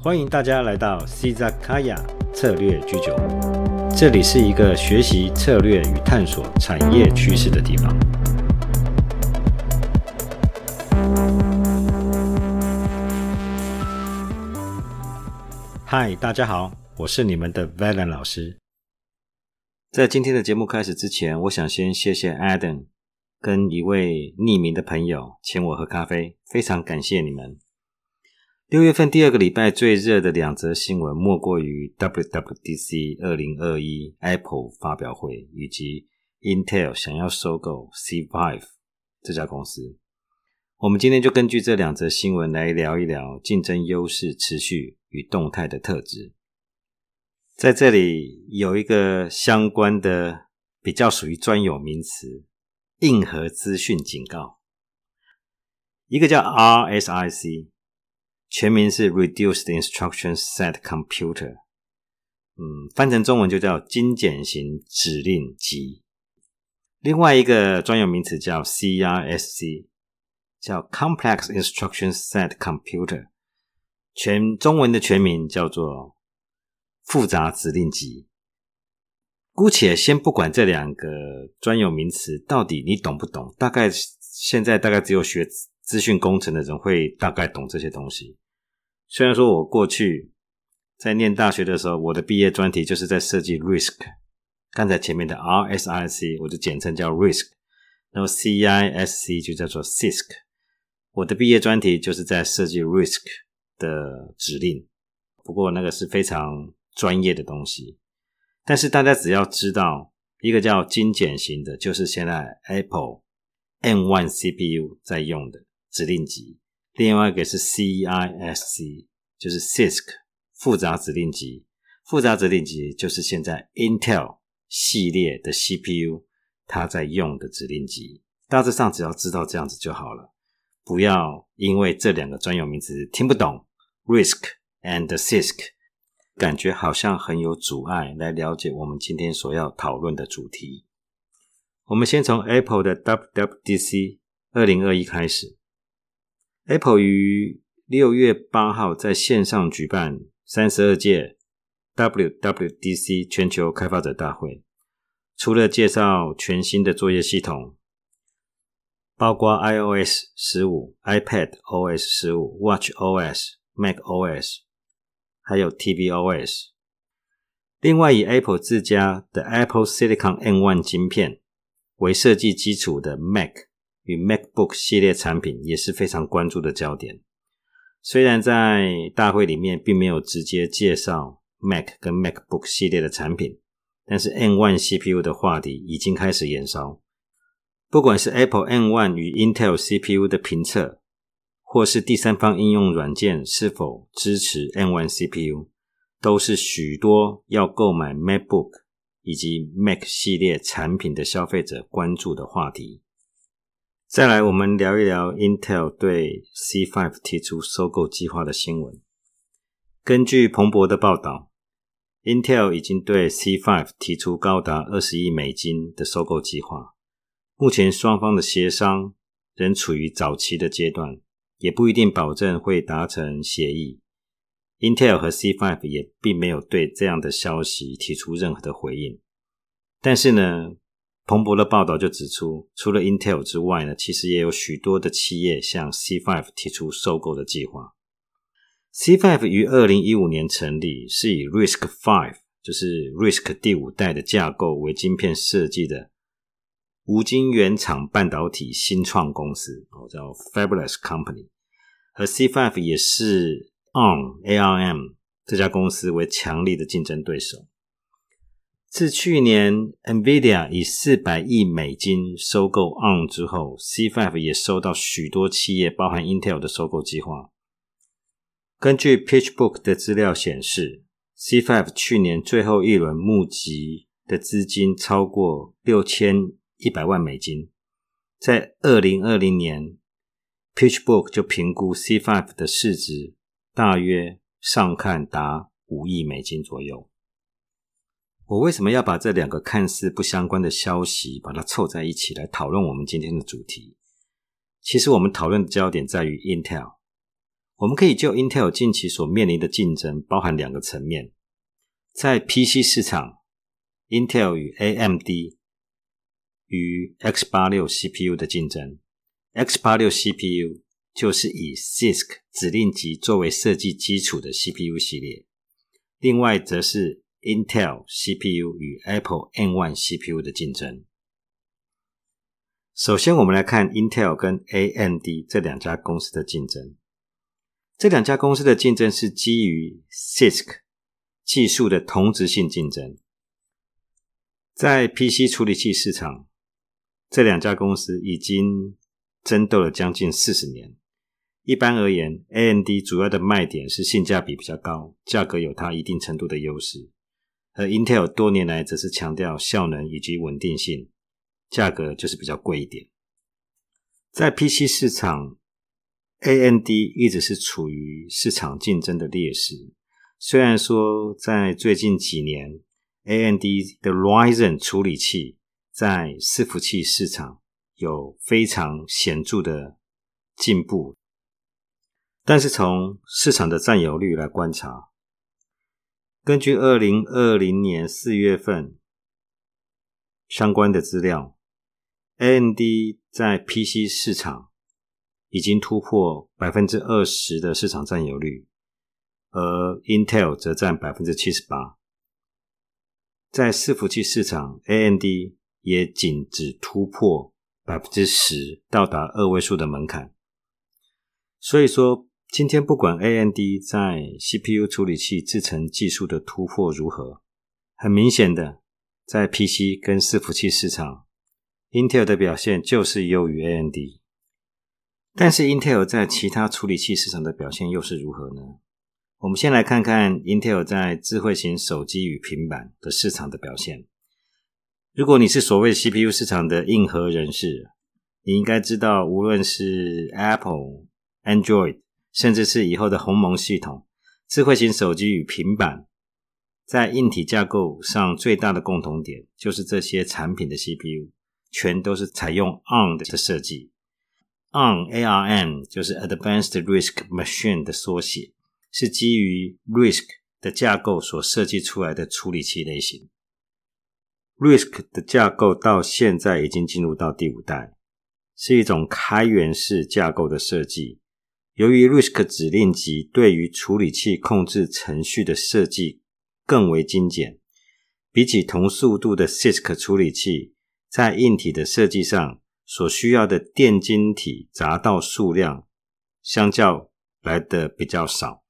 欢迎大家来到 c z a k a y a 策略居酒屋，这里是一个学习策略与探索产业趋势的地方。嗨，大家好，我是你们的 Valen 老师。在今天的节目开始之前，我想先谢谢 Adam 跟一位匿名的朋友请我喝咖啡，非常感谢你们。六月份第二个礼拜最热的两则新闻，莫过于 WWDC 二零二一 Apple 发表会，以及 Intel 想要收购 C Five 这家公司。我们今天就根据这两则新闻来聊一聊竞争优势持续与动态的特质。在这里有一个相关的比较属于专有名词——硬核资讯警告，一个叫 RSIC。全名是 Reduced Instruction Set Computer，嗯，翻成中文就叫精简型指令集。另外一个专有名词叫 CRSC，叫 Complex Instruction Set Computer，全中文的全名叫做复杂指令集。姑且先不管这两个专有名词到底你懂不懂，大概现在大概只有学。资讯工程的人会大概懂这些东西。虽然说我过去在念大学的时候，我的毕业专题就是在设计 risk。刚才前面的 RSIC 我就简称叫 risk，然后 CISC 就叫做 CISC。我的毕业专题就是在设计 risk 的指令，不过那个是非常专业的东西。但是大家只要知道一个叫精简型的，就是现在 Apple M1 CPU 在用的。指令集，另外一个是 CISC，就是 CISC 复杂指令集。复杂指令集就是现在 Intel 系列的 CPU 它在用的指令集。大致上只要知道这样子就好了，不要因为这两个专有名词听不懂 RISC and CISC，感觉好像很有阻碍来了解我们今天所要讨论的主题。我们先从 Apple 的 WWDC 二零二一开始。Apple 于六月八号在线上举办三十二届 WWDC 全球开发者大会，除了介绍全新的作业系统，包括 iOS 十五、iPad OS 十五、Watch OS、Mac OS，还有 tvOS。另外，以 Apple 自家的 Apple Silicon M1 晶片为设计基础的 Mac。与 MacBook 系列产品也是非常关注的焦点。虽然在大会里面并没有直接介绍 Mac 跟 MacBook 系列的产品，但是 M1 CPU 的话题已经开始延烧。不管是 Apple M1 与 Intel CPU 的评测，或是第三方应用软件是否支持 M1 CPU，都是许多要购买 MacBook 以及 Mac 系列产品的消费者关注的话题。再来，我们聊一聊 Intel 对 C5 提出收购计划的新闻。根据彭博的报道，Intel 已经对 C5 提出高达二十亿美金的收购计划。目前双方的协商仍处于早期的阶段，也不一定保证会达成协议。Intel 和 C5 也并没有对这样的消息提出任何的回应。但是呢？彭博的报道就指出，除了 Intel 之外呢，其实也有许多的企业向 C5 提出收购的计划。C5 于二零一五年成立，是以 Risk Five 就是 Risk 第五代的架构为晶片设计的无晶圆厂半导体新创公司，哦，叫 Fabulous Company。而 C5 也是 On ARM 这家公司为强力的竞争对手。自去年 Nvidia 以四百亿美金收购 ARM 之后，C5 也收到许多企业，包含 Intel 的收购计划。根据 PitchBook 的资料显示，C5 去年最后一轮募集的资金超过六千一百万美金。在二零二零年，PitchBook 就评估 C5 的市值大约上看达五亿美金左右。我为什么要把这两个看似不相关的消息把它凑在一起来讨论我们今天的主题？其实我们讨论的焦点在于 Intel。我们可以就 Intel 近期所面临的竞争，包含两个层面，在 PC 市场，Intel 与 AMD 与 X 八六 CPU 的竞争，X 八六 CPU 就是以 CISC 指令集作为设计基础的 CPU 系列，另外则是 Intel CPU 与 Apple M1 CPU 的竞争。首先，我们来看 Intel 跟 AMD 这两家公司的竞争。这两家公司的竞争是基于 CISC 技术的同质性竞争。在 PC 处理器市场，这两家公司已经争斗了将近四十年。一般而言，AMD 主要的卖点是性价比比较高，价格有它一定程度的优势；而 Intel 多年来则是强调效能以及稳定性，价格就是比较贵一点。在 PC 市场。AMD 一直是处于市场竞争的劣势。虽然说在最近几年，AMD 的 Ryzen 处理器在伺服器市场有非常显著的进步，但是从市场的占有率来观察，根据二零二零年四月份相关的资料，AMD 在 PC 市场。已经突破百分之二十的市场占有率，而 Intel 则占百分之七十八。在伺服器市场，AMD 也仅只突破百分之十，到达二位数的门槛。所以说，今天不管 AMD 在 CPU 处理器制程技术的突破如何，很明显的，在 PC 跟伺服器市场，Intel 的表现就是优于 AMD。但是 Intel 在其他处理器市场的表现又是如何呢？我们先来看看 Intel 在智慧型手机与平板的市场的表现。如果你是所谓 CPU 市场的硬核人士，你应该知道，无论是 Apple、Android，甚至是以后的鸿蒙系统，智慧型手机与平板在硬体架构上最大的共同点，就是这些产品的 CPU 全都是采用 ARM 的设计。ARM ARM 就是 Advanced Risk Machine 的缩写，是基于 RISC 的架构所设计出来的处理器类型。RISC 的架构到现在已经进入到第五代，是一种开源式架构的设计。由于 RISC 指令集对于处理器控制程序的设计更为精简，比起同速度的 CISC 处理器，在硬体的设计上。所需要的电晶体闸道数量相较来的比较少，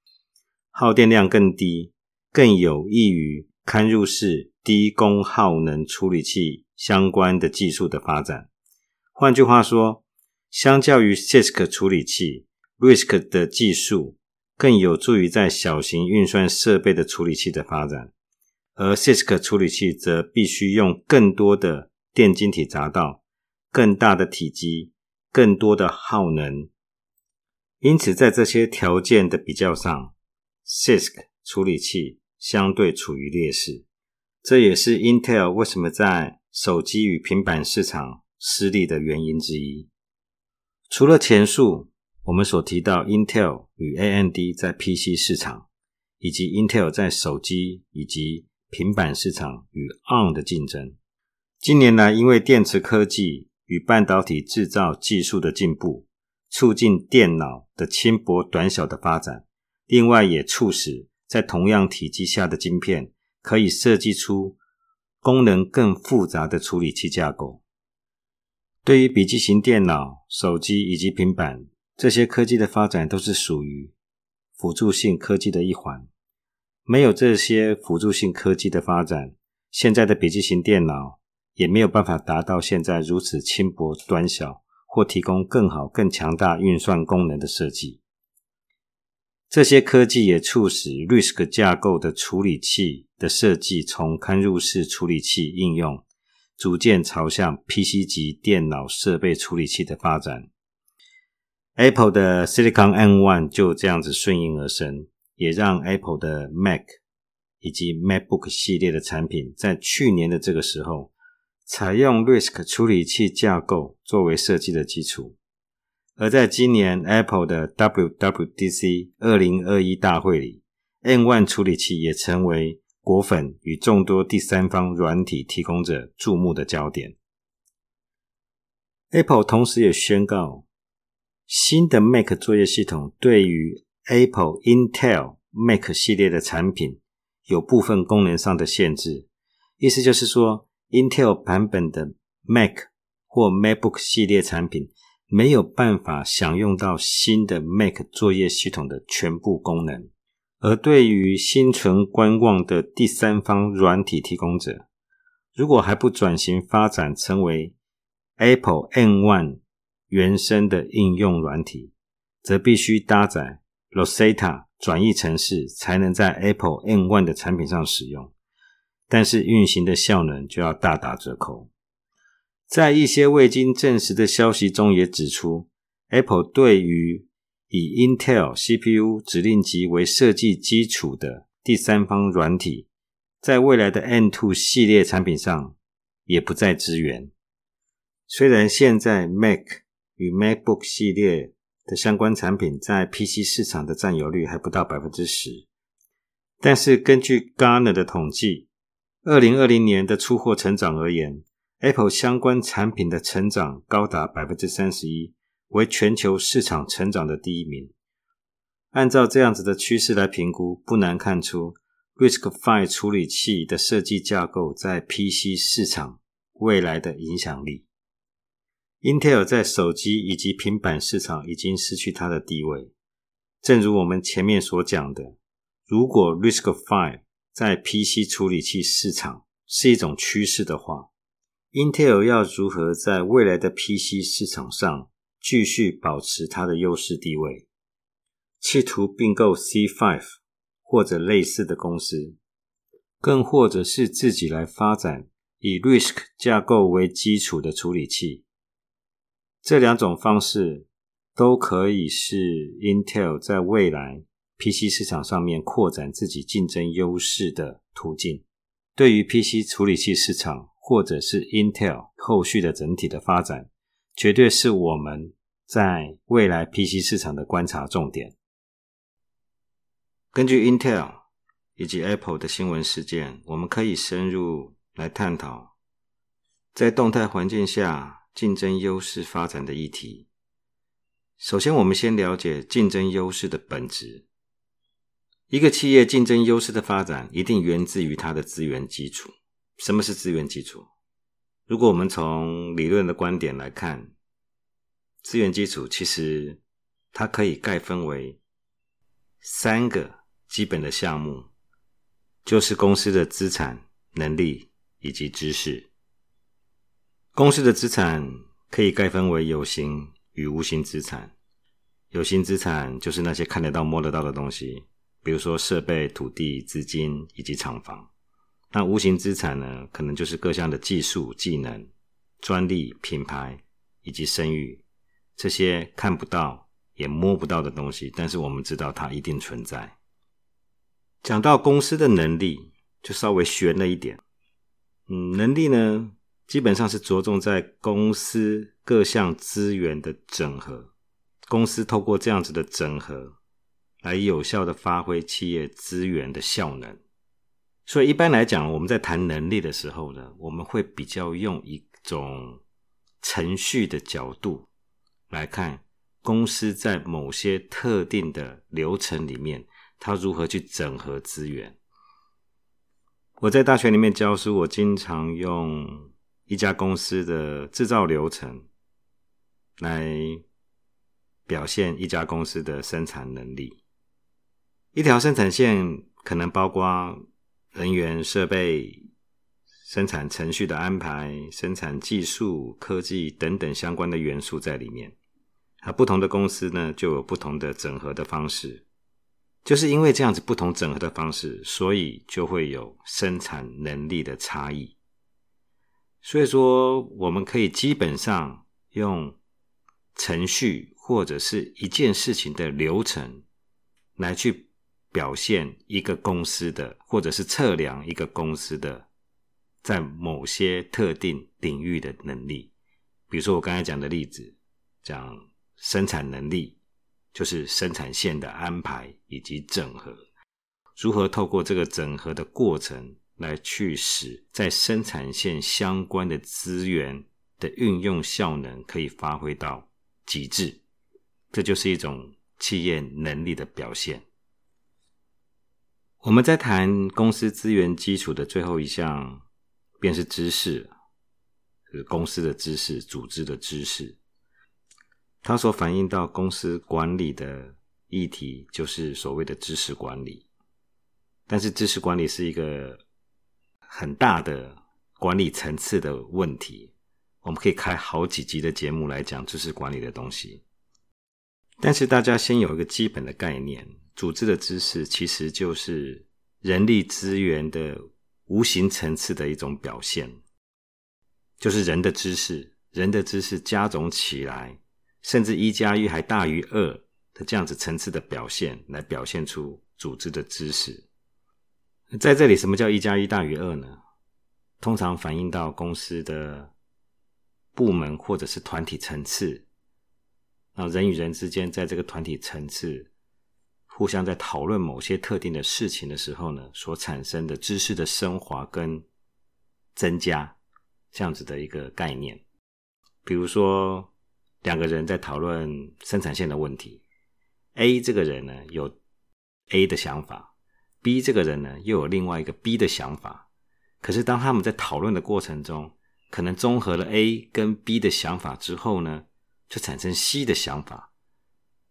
耗电量更低，更有益于嵌入式低功耗能处理器相关的技术的发展。换句话说，相较于 CISC 处理器，RISC 的技术更有助于在小型运算设备的处理器的发展，而 CISC 处理器则必须用更多的电晶体闸道。更大的体积，更多的耗能，因此在这些条件的比较上，CISC 处理器相对处于劣势。这也是 Intel 为什么在手机与平板市场失利的原因之一。除了前述我们所提到 Intel 与 AMD 在 PC 市场，以及 Intel 在手机以及平板市场与 ARM 的竞争，近年来因为电池科技。与半导体制造技术的进步，促进电脑的轻薄短小的发展。另外，也促使在同样体积下的晶片可以设计出功能更复杂的处理器架构。对于笔记型电脑、手机以及平板这些科技的发展，都是属于辅助性科技的一环。没有这些辅助性科技的发展，现在的笔记型电脑。也没有办法达到现在如此轻薄短小，或提供更好、更强大运算功能的设计。这些科技也促使 RISC 架构的处理器的设计从嵌入式处理器应用，逐渐朝向 PC 级电脑设备处理器的发展。Apple 的 Silicon M1 就这样子顺应而生，也让 Apple 的 Mac 以及 MacBook 系列的产品在去年的这个时候。采用 RISC 处理器架构作为设计的基础，而在今年 Apple 的 WWDC 二零二一大会里，M1 处理器也成为果粉与众多第三方软体提供者注目的焦点。Apple 同时也宣告，新的 Mac 作业系统对于 Apple Intel Mac 系列的产品有部分功能上的限制，意思就是说，Intel 版本的 Mac 或 MacBook 系列产品没有办法享用到新的 Mac 作业系统的全部功能。而对于心存观望的第三方软体提供者，如果还不转型发展成为 Apple N One 原生的应用软体，则必须搭载 Rosetta 转译程式，才能在 Apple M1 的产品上使用。但是运行的效能就要大打折扣。在一些未经证实的消息中也指出，Apple 对于以 Intel CPU 指令集为设计基础的第三方软体，在未来的 M2 系列产品上也不再支援。虽然现在 Mac 与 MacBook 系列的相关产品在 PC 市场的占有率还不到百分之十，但是根据 Gartner 的统计，二零二零年的出货成长而言，Apple 相关产品的成长高达百分之三十一，为全球市场成长的第一名。按照这样子的趋势来评估，不难看出 RISC-V 处理器的设计架构在 PC 市场未来的影响力。Intel 在手机以及平板市场已经失去它的地位。正如我们前面所讲的，如果 RISC-V 在 PC 处理器市场是一种趋势的话，Intel 要如何在未来的 PC 市场上继续保持它的优势地位？企图并购 C5 或者类似的公司，更或者是自己来发展以 RISC 架构为基础的处理器。这两种方式都可以是 Intel 在未来 PC 市场上面扩展自己竞争优势的途径。对于 PC 处理器市场，或者是 Intel 后续的整体的发展，绝对是我们在未来 PC 市场的观察重点。根据 Intel 以及 Apple 的新闻事件，我们可以深入来探讨，在动态环境下。竞争优势发展的议题。首先，我们先了解竞争优势的本质。一个企业竞争优势的发展，一定源自于它的资源基础。什么是资源基础？如果我们从理论的观点来看，资源基础其实它可以概分为三个基本的项目，就是公司的资产、能力以及知识。公司的资产可以概分为有形与无形资产。有形资产就是那些看得到、摸得到的东西，比如说设备、土地、资金以及厂房。那无形资产呢，可能就是各项的技术、技能、专利、品牌以及声誉，这些看不到也摸不到的东西，但是我们知道它一定存在。讲到公司的能力，就稍微悬了一点。嗯，能力呢？基本上是着重在公司各项资源的整合，公司透过这样子的整合，来有效的发挥企业资源的效能。所以一般来讲，我们在谈能力的时候呢，我们会比较用一种程序的角度来看公司在某些特定的流程里面，它如何去整合资源。我在大学里面教书，我经常用。一家公司的制造流程，来表现一家公司的生产能力。一条生产线可能包括人员、设备、生产程序的安排、生产技术、科技等等相关的元素在里面。而不同的公司呢，就有不同的整合的方式。就是因为这样子不同整合的方式，所以就会有生产能力的差异。所以说，我们可以基本上用程序或者是一件事情的流程来去表现一个公司的，或者是测量一个公司的在某些特定领域的能力。比如说我刚才讲的例子，讲生产能力，就是生产线的安排以及整合，如何透过这个整合的过程来去使在生产线相关的资源的运用效能可以发挥到极致，这就是一种企业能力的表现。我们在谈公司资源基础的最后一项，便是知识，是公司的知识、组织的知识。它所反映到公司管理的议题，就是所谓的知识管理。但是，知识管理是一个很大的管理层次的问题，我们可以开好几集的节目来讲知识管理的东西。但是，大家先有一个基本的概念。组织的知识其实就是人力资源的无形层次的一种表现，就是人的知识，人的知识加总起来，甚至一加一还大于二的这样子层次的表现，来表现出组织的知识。在这里，什么叫一加一大于二呢？通常反映到公司的部门或者是团体层次，那人与人之间在这个团体层次。互相在讨论某些特定的事情的时候呢，所产生的知识的升华跟增加，这样子的一个概念。比如说，两个人在讨论生产线的问题，A 这个人呢有 A 的想法，B 这个人呢又有另外一个 B 的想法。可是当他们在讨论的过程中，可能综合了 A 跟 B 的想法之后呢，就产生 C 的想法。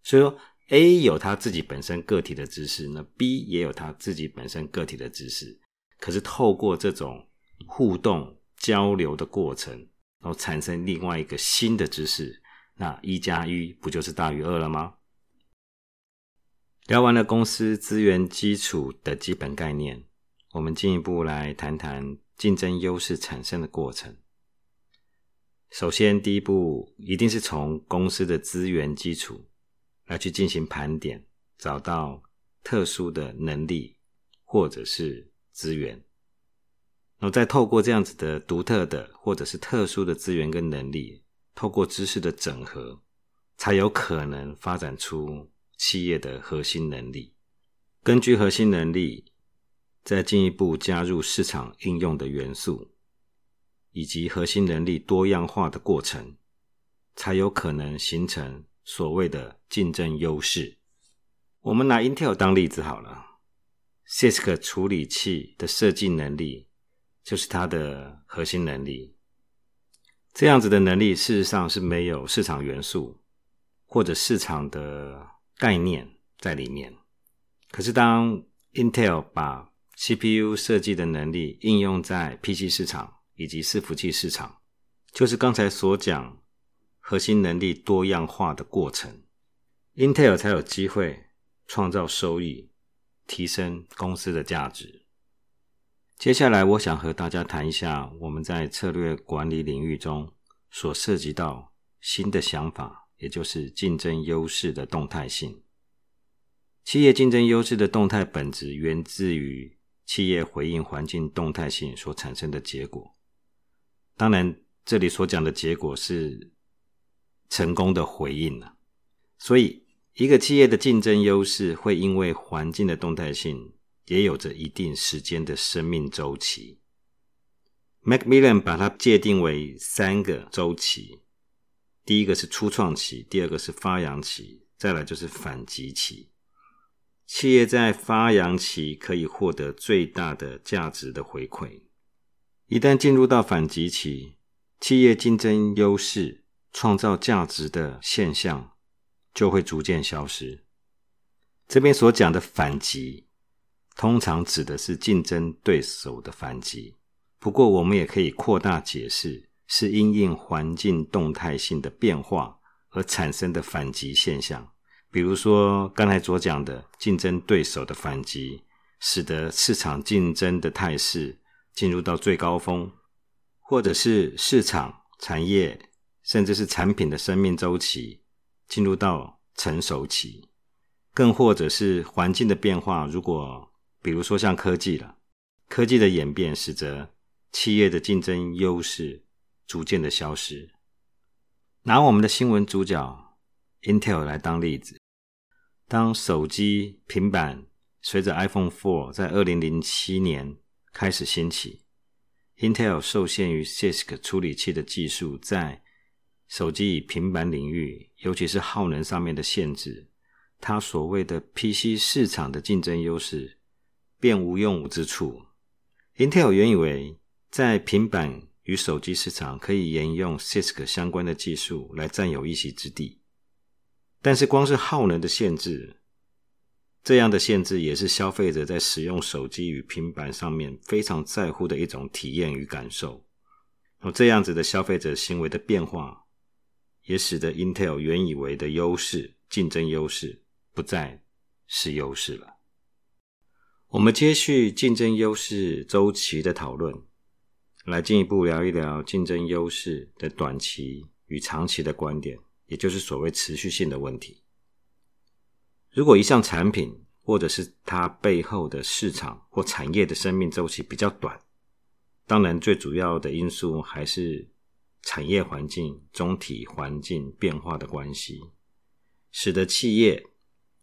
所以说。A 有他自己本身个体的知识，那 B 也有他自己本身个体的知识。可是透过这种互动交流的过程，然后产生另外一个新的知识，那一加一不就是大于二了吗？聊完了公司资源基础的基本概念，我们进一步来谈谈竞争优势产生的过程。首先，第一步一定是从公司的资源基础。来去进行盘点，找到特殊的能力或者是资源，然后再透过这样子的独特的或者是特殊的资源跟能力，透过知识的整合，才有可能发展出企业的核心能力。根据核心能力，再进一步加入市场应用的元素，以及核心能力多样化的过程，才有可能形成。所谓的竞争优势，我们拿 Intel 当例子好了。CISC 处理器的设计能力就是它的核心能力。这样子的能力事实上是没有市场元素或者市场的概念在里面。可是当 Intel 把 CPU 设计的能力应用在 PC 市场以及伺服器市场，就是刚才所讲。核心能力多样化的过程，Intel 才有机会创造收益，提升公司的价值。接下来，我想和大家谈一下我们在策略管理领域中所涉及到新的想法，也就是竞争优势的动态性。企业竞争优势的动态本质源自于企业回应环境动态性所产生的结果。当然，这里所讲的结果是。成功的回应了，所以一个企业的竞争优势会因为环境的动态性，也有着一定时间的生命周期。Macmillan 把它界定为三个周期：第一个是初创期，第二个是发扬期，再来就是反击期。企业在发扬期可以获得最大的价值的回馈，一旦进入到反击期，企业竞争优势。创造价值的现象就会逐渐消失。这边所讲的反击，通常指的是竞争对手的反击。不过，我们也可以扩大解释，是因应环境动态性的变化而产生的反击现象。比如说，刚才所讲的竞争对手的反击，使得市场竞争的态势进入到最高峰，或者是市场产业。甚至是产品的生命周期进入到成熟期，更或者是环境的变化。如果比如说像科技了，科技的演变使得企业的竞争优势逐渐的消失。拿我们的新闻主角 Intel 来当例子。当手机、平板随着 iPhone 4在二零零七年开始兴起，Intel 受限于 CISC 处理器的技术，在手机与平板领域，尤其是耗能上面的限制，它所谓的 PC 市场的竞争优势便无用武之处。Intel 原以为在平板与手机市场可以沿用 CISC 相关的技术来占有一席之地。但是，光是耗能的限制，这样的限制也是消费者在使用手机与平板上面非常在乎的一种体验与感受。哦，这样子的消费者行为的变化，也使得 Intel 原以为的优势、竞争优势不再是优势了。我们接续竞争优势周期的讨论，来进一步聊一聊竞争优势的短期与长期的观点。也就是所谓持续性的问题。如果一项产品或者是它背后的市场或产业的生命周期比较短，当然最主要的因素还是产业环境总体环境变化的关系，使得企业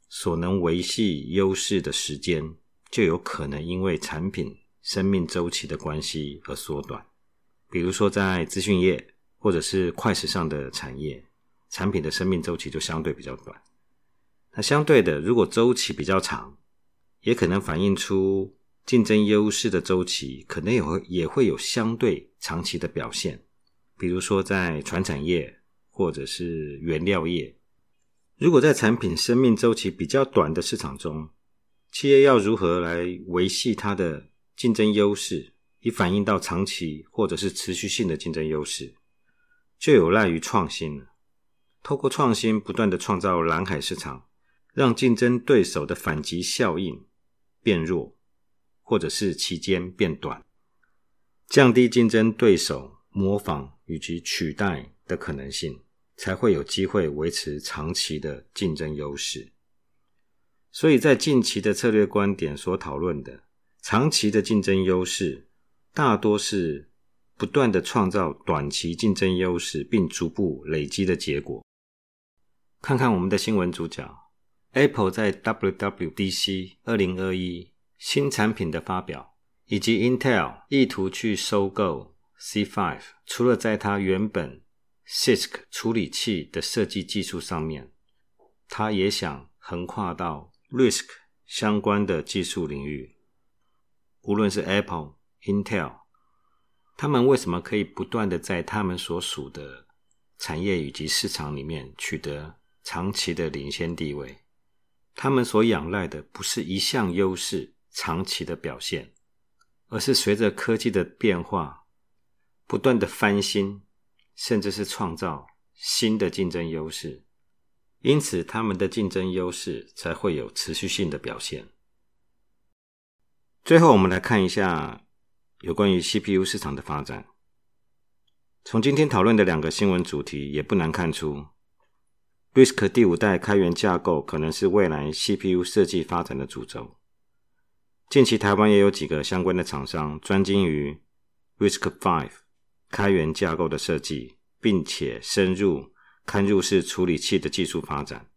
所能维系优势的时间就有可能因为产品生命周期的关系而缩短。比如说在资讯业或者是快时尚的产业。产品的生命周期就相对比较短，那相对的，如果周期比较长，也可能反映出竞争优势的周期，可能也会也会有相对长期的表现。比如说在船产业或者是原料业，如果在产品生命周期比较短的市场中，企业要如何来维系它的竞争优势，以反映到长期或者是持续性的竞争优势，就有赖于创新了。透过创新，不断的创造蓝海市场，让竞争对手的反击效应变弱，或者是期间变短，降低竞争对手模仿以及取代的可能性，才会有机会维持长期的竞争优势。所以在近期的策略观点所讨论的长期的竞争优势，大多是不断的创造短期竞争优势，并逐步累积的结果。看看我们的新闻主角，Apple 在 WWDC 二零二一新产品的发表，以及 Intel 意图去收购 C5，除了在它原本 CISC 处理器的设计技术上面，它也想横跨到 RISC 相关的技术领域。无论是 Apple、Intel，他们为什么可以不断的在他们所属的产业以及市场里面取得？长期的领先地位，他们所仰赖的不是一项优势长期的表现，而是随着科技的变化，不断的翻新，甚至是创造新的竞争优势。因此，他们的竞争优势才会有持续性的表现。最后，我们来看一下有关于 CPU 市场的发展。从今天讨论的两个新闻主题，也不难看出。RISC 第五代开源架构可能是未来 CPU 设计发展的主轴。近期台湾也有几个相关的厂商专精于 RISC-V 开源架构的设计，并且深入嵌入式处理器的技术发展。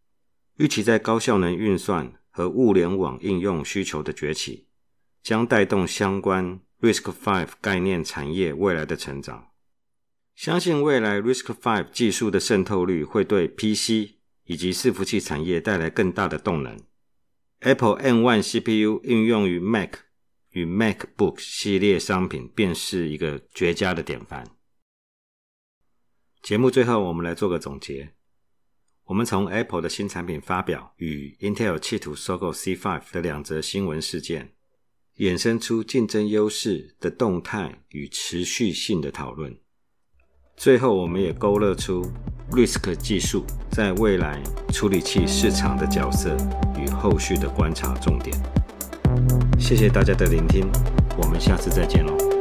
预期在高效能运算和物联网应用需求的崛起，将带动相关 Risk Five 概念产业未来的成长。相信未来 Risk Five 技术的渗透率会对 PC 以及伺服器产业带来更大的动能。Apple M1 CPU 应用于 Mac 与 MacBook 系列商品，便是一个绝佳的典范。节目最后，我们来做个总结。我们从 Apple 的新产品发表与 Intel 企图收购 C5 的两则新闻事件，衍生出竞争优势的动态与持续性的讨论。最后，我们也勾勒出 RISC 技术在未来处理器市场的角色与后续的观察重点。谢谢大家的聆听，我们下次再见喽。